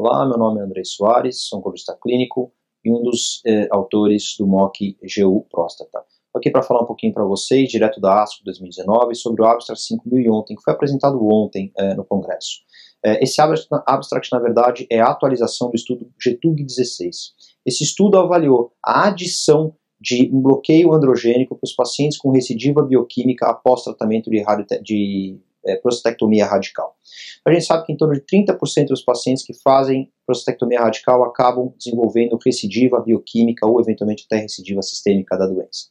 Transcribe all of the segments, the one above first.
Olá, meu nome é André Soares, sou oncologista clínico e um dos eh, autores do MOC GU Próstata. Estou aqui para falar um pouquinho para vocês, direto da ASCO 2019, sobre o Abstract 5000 ontem, que foi apresentado ontem eh, no Congresso. Eh, esse abstract, na verdade, é a atualização do estudo GTUG 16. Esse estudo avaliou a adição de um bloqueio androgênico para os pacientes com recidiva bioquímica após tratamento de, de é, prostatectomia radical. A gente sabe que em torno de 30% dos pacientes que fazem prostatectomia radical acabam desenvolvendo recidiva bioquímica ou eventualmente até recidiva sistêmica da doença.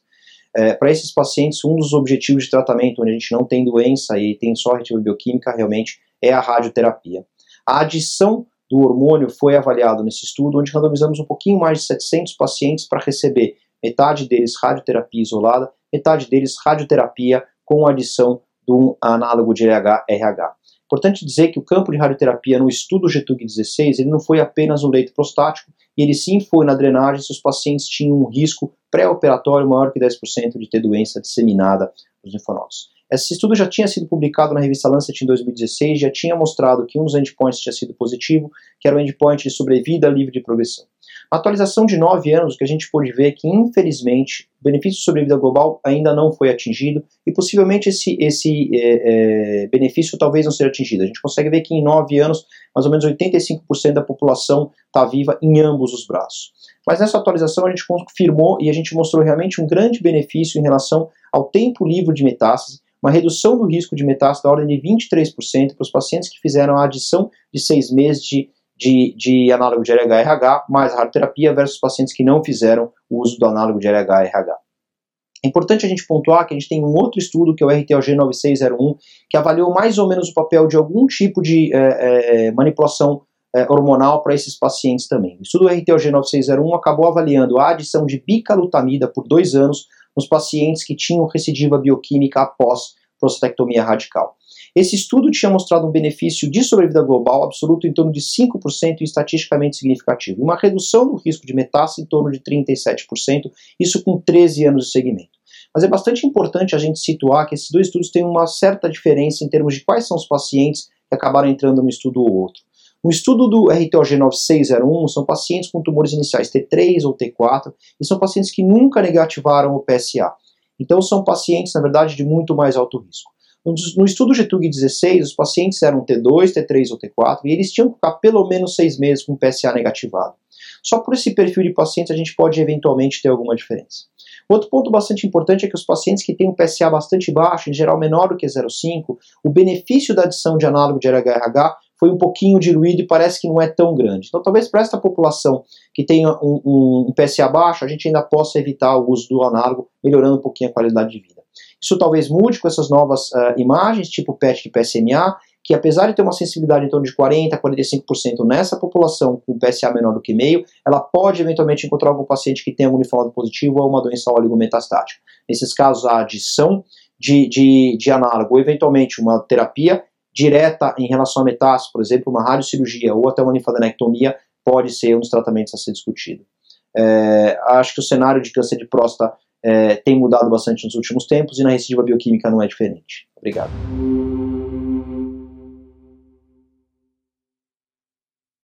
É, Para esses pacientes, um dos objetivos de tratamento, onde a gente não tem doença e tem só recidiva bioquímica, realmente é a radioterapia. A adição do hormônio foi avaliado nesse estudo, onde randomizamos um pouquinho mais de 700 pacientes para receber metade deles radioterapia isolada, metade deles radioterapia com adição do análogo de RH-RH. Importante dizer que o campo de radioterapia no estudo GTUG16 ele não foi apenas no leito prostático, ele sim foi na drenagem se os pacientes tinham um risco pré-operatório maior que 10% de ter doença disseminada nos linfonodos. Esse estudo já tinha sido publicado na revista Lancet em 2016, já tinha mostrado que um dos endpoints tinha sido positivo, que era o endpoint de sobrevida livre de progressão. Na atualização de 9 anos, o que a gente pôde ver é que, infelizmente, o benefício de sobrevida global ainda não foi atingido e possivelmente esse, esse é, é, benefício talvez não seja atingido. A gente consegue ver que em 9 anos, mais ou menos 85% da população está viva em ambos os braços. Mas nessa atualização a gente confirmou e a gente mostrou realmente um grande benefício em relação ao tempo livre de metástase, uma redução do risco de metástase da ordem de 23% para os pacientes que fizeram a adição de seis meses de, de, de análogo de LH-RH mais radioterapia versus pacientes que não fizeram o uso do análogo de LH-RH. É importante a gente pontuar que a gente tem um outro estudo, que é o RTLG 9601, que avaliou mais ou menos o papel de algum tipo de é, é, manipulação é, hormonal para esses pacientes também. O estudo RTLG 9601 acabou avaliando a adição de bicalutamida por dois anos nos pacientes que tinham recidiva bioquímica após prostatectomia radical. Esse estudo tinha mostrado um benefício de sobrevida global absoluto em torno de 5% e estatisticamente significativo, uma redução do risco de metástase em torno de 37%, isso com 13 anos de segmento. Mas é bastante importante a gente situar que esses dois estudos têm uma certa diferença em termos de quais são os pacientes que acabaram entrando no estudo ou outro. No estudo do RTOG 9601 são pacientes com tumores iniciais T3 ou T4 e são pacientes que nunca negativaram o PSA. Então são pacientes, na verdade, de muito mais alto risco. No estudo GTUG 16, os pacientes eram T2, T3 ou T4 e eles tinham que ficar pelo menos seis meses com PSA negativado. Só por esse perfil de pacientes a gente pode eventualmente ter alguma diferença. Outro ponto bastante importante é que os pacientes que têm um PSA bastante baixo, em geral menor do que 0,5, o benefício da adição de análogo de LHRH foi um pouquinho diluído e parece que não é tão grande. Então, talvez para esta população que tenha um, um, um, PSA baixo, a gente ainda possa evitar o uso do análogo, melhorando um pouquinho a qualidade de vida. Isso talvez mude com essas novas uh, imagens, tipo PET de PSMA, que apesar de ter uma sensibilidade em torno de 40% a 45% nessa população com PSA menor do que meio, ela pode eventualmente encontrar algum paciente que tenha um linfonodo positivo ou uma doença oligometastática. Nesses casos, a adição de, de, de análogo, ou eventualmente uma terapia direta em relação a metástase, por exemplo, uma radiocirurgia ou até uma linfadenectomia, pode ser um dos tratamentos a ser discutido. É, acho que o cenário de câncer de próstata é, tem mudado bastante nos últimos tempos e na recidiva bioquímica não é diferente. Obrigado.